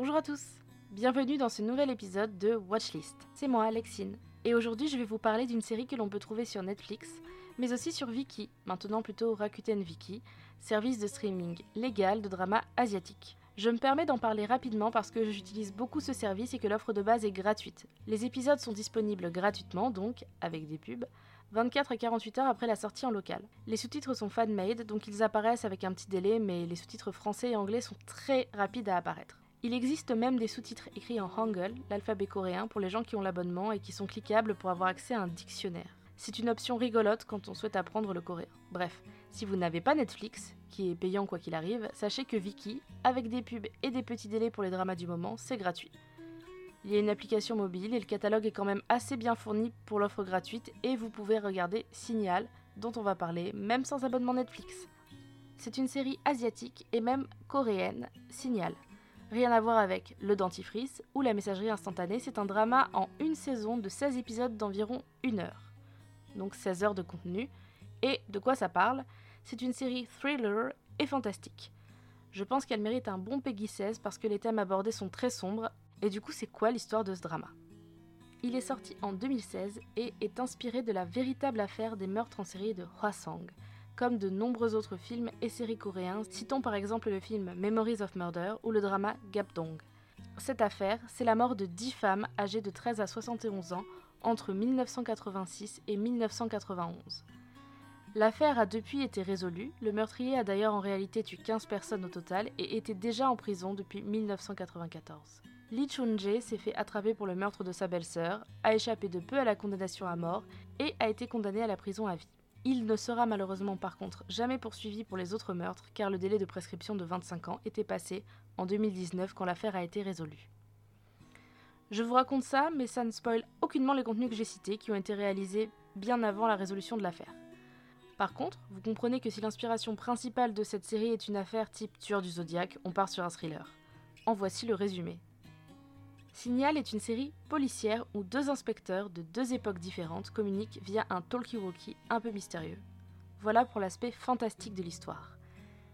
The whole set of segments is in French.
Bonjour à tous Bienvenue dans ce nouvel épisode de Watchlist. C'est moi, Alexine, et aujourd'hui je vais vous parler d'une série que l'on peut trouver sur Netflix, mais aussi sur Viki, maintenant plutôt Rakuten Viki, service de streaming légal de drama asiatique. Je me permets d'en parler rapidement parce que j'utilise beaucoup ce service et que l'offre de base est gratuite. Les épisodes sont disponibles gratuitement, donc avec des pubs, 24 à 48 heures après la sortie en local. Les sous-titres sont fan-made, donc ils apparaissent avec un petit délai, mais les sous-titres français et anglais sont très rapides à apparaître. Il existe même des sous-titres écrits en Hangul, l'alphabet coréen, pour les gens qui ont l'abonnement et qui sont cliquables pour avoir accès à un dictionnaire. C'est une option rigolote quand on souhaite apprendre le coréen. Bref, si vous n'avez pas Netflix, qui est payant quoi qu'il arrive, sachez que Viki, avec des pubs et des petits délais pour les dramas du moment, c'est gratuit. Il y a une application mobile et le catalogue est quand même assez bien fourni pour l'offre gratuite et vous pouvez regarder Signal, dont on va parler, même sans abonnement Netflix. C'est une série asiatique et même coréenne, Signal. Rien à voir avec Le Dentifrice ou La Messagerie Instantanée, c'est un drama en une saison de 16 épisodes d'environ une heure. Donc 16 heures de contenu. Et de quoi ça parle? C'est une série thriller et fantastique. Je pense qu'elle mérite un bon Peggy 16 parce que les thèmes abordés sont très sombres et du coup, c'est quoi l'histoire de ce drama? Il est sorti en 2016 et est inspiré de la véritable affaire des meurtres en série de Hwasong, comme de nombreux autres films et séries coréens, citons par exemple le film Memories of Murder ou le drama Gapdong. Cette affaire, c'est la mort de 10 femmes âgées de 13 à 71 ans entre 1986 et 1991. L'affaire a depuis été résolue, le meurtrier a d'ailleurs en réalité tué 15 personnes au total et était déjà en prison depuis 1994. Lee Chun-jae s'est fait attraper pour le meurtre de sa belle-sœur, a échappé de peu à la condamnation à mort et a été condamné à la prison à vie. Il ne sera malheureusement par contre jamais poursuivi pour les autres meurtres car le délai de prescription de 25 ans était passé en 2019 quand l'affaire a été résolue. Je vous raconte ça, mais ça ne spoile aucunement les contenus que j'ai cités qui ont été réalisés bien avant la résolution de l'affaire. Par contre, vous comprenez que si l'inspiration principale de cette série est une affaire type tueur du zodiaque, on part sur un thriller. En voici le résumé. Signal est une série policière où deux inspecteurs de deux époques différentes communiquent via un talkie-walkie un peu mystérieux. Voilà pour l'aspect fantastique de l'histoire.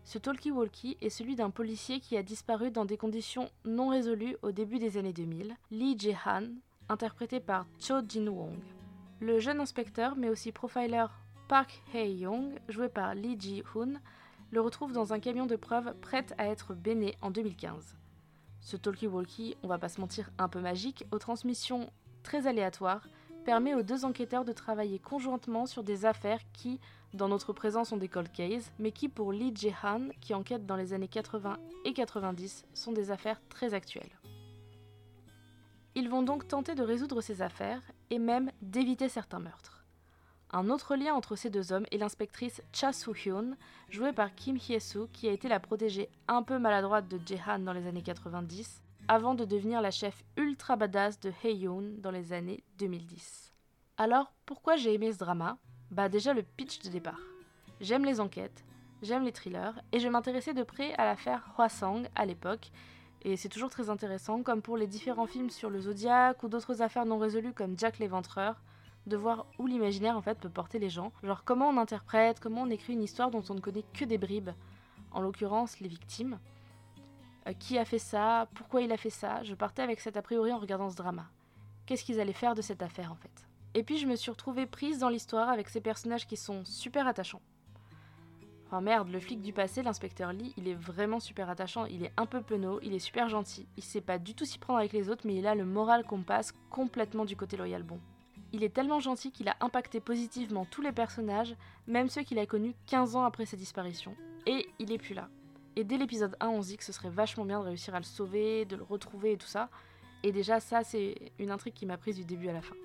Ce talkie-walkie est celui d'un policier qui a disparu dans des conditions non résolues au début des années 2000, Lee Jae-han, interprété par Cho Jin-wong. Le jeune inspecteur, mais aussi profiler Park Hae-young, joué par Lee Ji-hoon, le retrouve dans un camion de preuves prêt à être béné en 2015. Ce talkie-walkie, on va pas se mentir, un peu magique, aux transmissions très aléatoires, permet aux deux enquêteurs de travailler conjointement sur des affaires qui, dans notre présent, sont des cold cases, mais qui, pour Lee Jae-han, qui enquête dans les années 80 et 90, sont des affaires très actuelles. Ils vont donc tenter de résoudre ces affaires et même d'éviter certains meurtres. Un autre lien entre ces deux hommes est l'inspectrice Cha Soo-hyun, jouée par Kim Hye-soo, qui a été la protégée un peu maladroite de Jae-han dans les années 90, avant de devenir la chef ultra badass de Hae-yoon dans les années 2010. Alors, pourquoi j'ai aimé ce drama? Bah déjà le pitch de départ. J'aime les enquêtes, j'aime les thrillers, et je m'intéressais de près à l'affaire Hwasong à l'époque, et c'est toujours très intéressant, comme pour les différents films sur le zodiaque ou d'autres affaires non résolues comme Jack l'Éventreur, de voir où l'imaginaire en fait peut porter les gens. Genre comment on interprète, comment on écrit une histoire dont on ne connaît que des bribes, en l'occurrence les victimes. Euh, qui a fait ça Pourquoi il a fait ça Je partais avec cet a priori en regardant ce drama. Qu'est-ce qu'ils allaient faire de cette affaire en fait? Et puis je me suis retrouvée prise dans l'histoire avec ces personnages qui sont super attachants. Enfin merde, le flic du passé, l'inspecteur Lee, il est vraiment super attachant, il est un peu penaud, il est super gentil, il sait pas du tout s'y prendre avec les autres, mais il a le moral qu'on passe complètement du côté loyal bon. Il est tellement gentil qu'il a impacté positivement tous les personnages, même ceux qu'il a connus 15 ans après sa disparition. Et il est plus là. Et dès l'épisode 1, on se dit que ce serait vachement bien de réussir à le sauver, de le retrouver et tout ça. Et déjà, ça, c'est une intrigue qui m'a prise du début à la fin.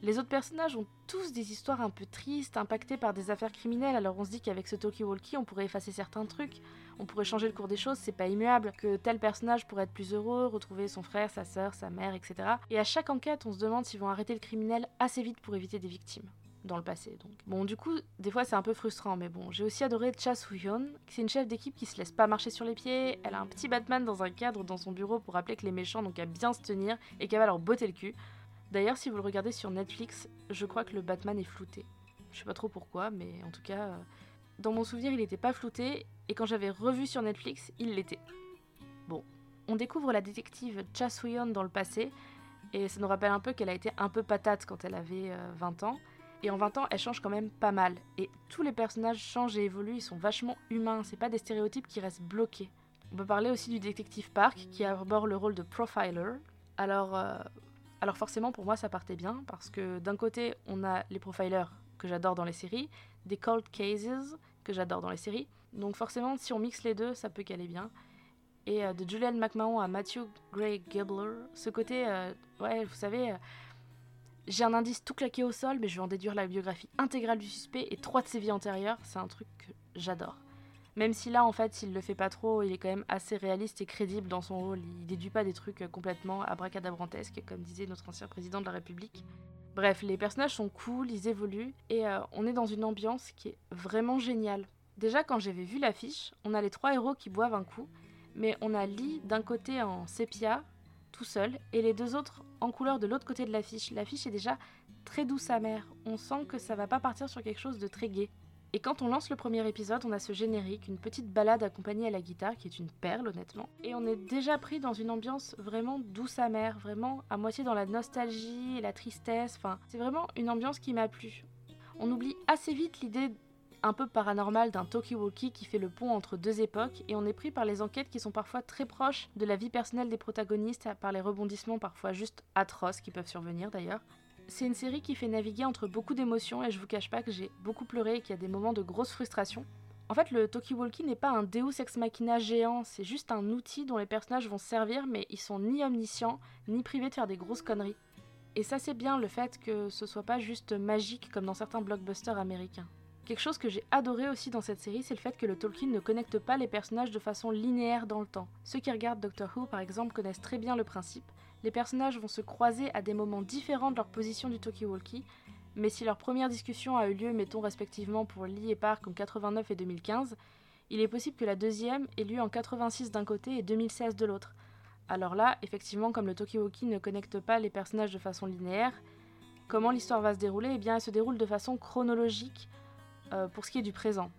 Les autres personnages ont tous des histoires un peu tristes, impactées par des affaires criminelles, alors on se dit qu'avec ce talkie-walkie, on pourrait effacer certains trucs, on pourrait changer le cours des choses, c'est pas immuable, que tel personnage pourrait être plus heureux, retrouver son frère, sa sœur, sa mère, etc. Et à chaque enquête, on se demande s'ils vont arrêter le criminel assez vite pour éviter des victimes dans le passé. Donc. Bon, du coup, des fois c'est un peu frustrant, mais bon, j'ai aussi adoré Cha Soo-hyun, c'est une chef d'équipe qui se laisse pas marcher sur les pieds, elle a un petit Batman dans un cadre dans son bureau pour rappeler que les méchants n'ont qu'à bien se tenir et qu'elle va leur botter le cul. D'ailleurs, si vous le regardez sur Netflix, je crois que le Batman est flouté. Je sais pas trop pourquoi, mais en tout cas, euh, dans mon souvenir, il était pas flouté, et quand j'avais revu sur Netflix, il l'était. Bon, on découvre la détective Cha Soo-yeon dans le passé, et ça nous rappelle un peu qu'elle a été un peu patate quand elle avait 20 euh, ans. Et en 20 ans, elle change quand même pas mal. Et tous les personnages changent et évoluent, ils sont vachement humains, c'est pas des stéréotypes qui restent bloqués. On peut parler aussi du détective Park qui arbore le rôle de profiler. Alors, euh, alors forcément pour moi ça partait bien parce que d'un côté on a les profilers que j'adore dans les séries, des cold cases que j'adore dans les séries. Donc forcément si on mixe les deux ça peut caler bien. Et euh, de Julian McMahon à Matthew Gray Gibbler, ce côté, euh, ouais vous savez, j'ai un indice tout claqué au sol mais je vais en déduire la biographie intégrale du suspect et trois de ses vies antérieures, c'est un truc que j'adore. Même si là, en fait, s'il le fait pas trop, il est quand même assez réaliste et crédible dans son rôle. Il déduit pas des trucs complètement abracadabrantesques, comme disait notre ancien président de la République. Bref, les personnages sont cool, ils évoluent, et euh, on est dans une ambiance qui est vraiment géniale. Déjà, quand j'avais vu l'affiche, on a les trois héros qui boivent un coup, mais on a Lee d'un côté en sépia, tout seul, et les deux autres en couleur de l'autre côté de l'affiche. L'affiche est déjà très douce amère. On sent que ça va pas partir sur quelque chose de très gai. Et quand on lance le premier épisode, on a ce générique, une petite balade accompagnée à la guitare qui est une perle honnêtement. Et on est déjà pris dans une ambiance vraiment douce amère, vraiment à moitié dans la nostalgie et la tristesse. Enfin, c'est vraiment une ambiance qui m'a plu. On oublie assez vite l'idée un peu paranormale d'un talkie-walkie qui fait le pont entre deux époques et on est pris par les enquêtes qui sont parfois très proches de la vie personnelle des protagonistes, par les rebondissements parfois juste atroces qui peuvent survenir d'ailleurs. C'est une série qui fait naviguer entre beaucoup d'émotions et je vous cache pas que j'ai beaucoup pleuré et qu'il y a des moments de grosse frustration. En fait, le Talkie-Walkie n'est pas un Deus Ex Machina géant, c'est juste un outil dont les personnages vont servir, mais ils sont ni omniscients, ni privés de faire des grosses conneries. Et ça, c'est bien le fait que ce soit pas juste magique comme dans certains blockbusters américains. Quelque chose que j'ai adoré aussi dans cette série, c'est le fait que le Tolkien ne connecte pas les personnages de façon linéaire dans le temps. Ceux qui regardent Doctor Who, par exemple, connaissent très bien le principe, les personnages vont se croiser à des moments différents de leur position du talkie-walkie, mais si leur première discussion a eu lieu, mettons respectivement pour Lee et Park en 89 et 2015, il est possible que la deuxième ait lieu en 86 d'un côté et 2016 de l'autre. Alors là, effectivement, comme le talkie-walkie ne connecte pas les personnages de façon linéaire, comment l'histoire va se dérouler? Eh bien, elle se déroule de façon chronologique euh, pour ce qui est du présent.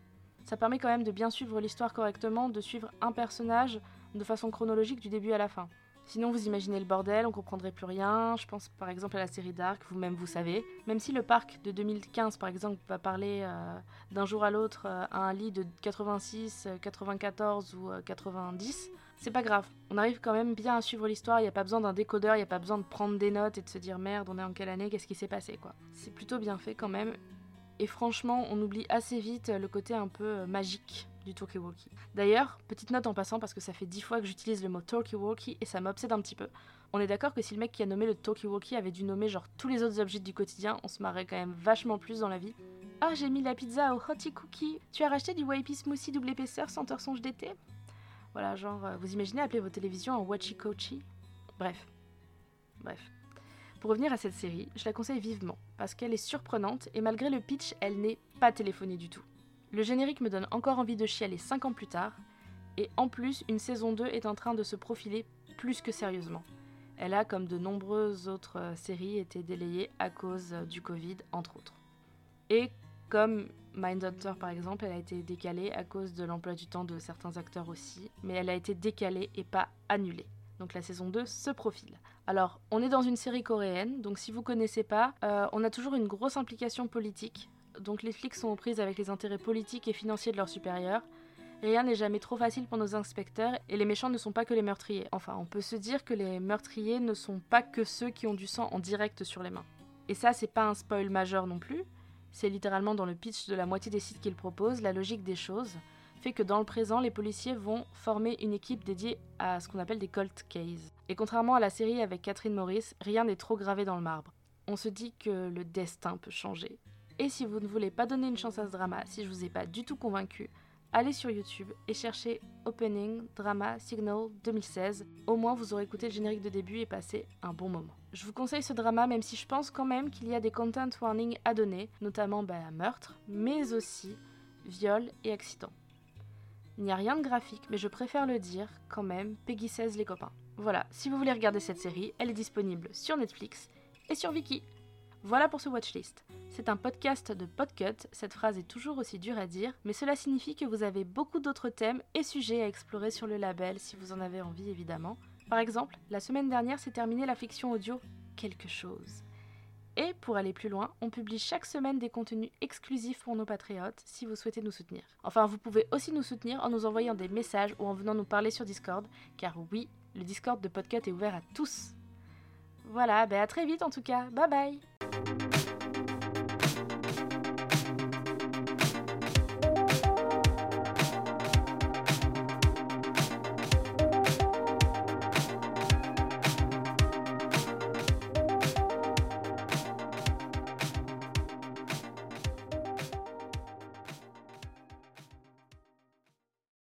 Ça permet quand même de bien suivre l'histoire correctement, de suivre un personnage de façon chronologique du début à la fin. Sinon, vous imaginez le bordel, on comprendrait plus rien. Je pense par exemple à la série Dark, vous-même vous savez. Même si le parc de 2015, par exemple, va parler euh, d'un jour à l'autre euh, à un lit de 86, 94 euh, ou 90, c'est pas grave. On arrive quand même bien à suivre l'histoire. Il n'y a pas besoin d'un décodeur, il n'y a pas besoin de prendre des notes et de se dire merde, on est en quelle année, qu'est-ce qui s'est passé quoi? C'est plutôt bien fait quand même. Et franchement, on oublie assez vite le côté un peu magique du talkie-walkie. D'ailleurs, petite note en passant parce que ça fait dix fois que j'utilise le mot talkie-walkie et ça m'obsède un petit peu. On est d'accord que si le mec qui a nommé le talkie-walkie avait dû nommer genre tous les autres objets du quotidien, on se marrait quand même vachement plus dans la vie. Ah, j'ai mis la pizza au hottie cookie. Tu as racheté du wipey smoothie double épaisseur sans songe d'été? Voilà, genre, euh, vous imaginez appeler vos télévisions en watchy coachy Bref. Bref. Pour revenir à cette série, je la conseille vivement, parce qu'elle est surprenante et malgré le pitch, elle n'est pas téléphonée du tout. Le générique me donne encore envie de chialer 5 ans plus tard, et en plus, une saison 2 est en train de se profiler plus que sérieusement. Elle a, comme de nombreuses autres euh, séries, été délayée à cause euh, du Covid, entre autres. Et comme Mindhunter par exemple, elle a été décalée à cause de l'emploi du temps de certains acteurs aussi, mais elle a été décalée et pas annulée. Donc la saison 2 se profile. Alors, on est dans une série coréenne, donc si vous connaissez pas, euh, on a toujours une grosse implication politique donc les flics sont aux prises avec les intérêts politiques et financiers de leurs supérieurs. Rien n'est jamais trop facile pour nos inspecteurs et les méchants ne sont pas que les meurtriers. Enfin, on peut se dire que les meurtriers ne sont pas que ceux qui ont du sang en direct sur les mains. Et ça, c'est pas un spoil majeur non plus. C'est littéralement dans le pitch de la moitié des sites qu'ils proposent, la logique des choses fait que dans le présent, les policiers vont former une équipe dédiée à ce qu'on appelle des cold cases. Et contrairement à la série avec Catherine Maurice, rien n'est trop gravé dans le marbre. On se dit que le destin peut changer, et si vous ne voulez pas donner une chance à ce drama, si je vous ai pas du tout convaincu, allez sur YouTube et cherchez Opening Drama Signal 2016. Au moins vous aurez écouté le générique de début et passé un bon moment. Je vous conseille ce drama même si je pense quand même qu'il y a des content warnings à donner, notamment bah, meurtre, mais aussi viol et accident. Il n'y a rien de graphique, mais je préfère le dire quand même, Peggy 16 les copains. Voilà, si vous voulez regarder cette série, elle est disponible sur Netflix et sur Viki. Voilà pour ce watchlist. C'est un podcast de Podcut, cette phrase est toujours aussi dure à dire, mais cela signifie que vous avez beaucoup d'autres thèmes et sujets à explorer sur le label si vous en avez envie évidemment. Par exemple, la semaine dernière s'est terminée la fiction audio Quelque chose. Et pour aller plus loin, on publie chaque semaine des contenus exclusifs pour nos patriotes si vous souhaitez nous soutenir. Enfin, vous pouvez aussi nous soutenir en nous envoyant des messages ou en venant nous parler sur Discord, car oui, le Discord de Podcut est ouvert à tous. Voilà, ben à très vite en tout cas, bye bye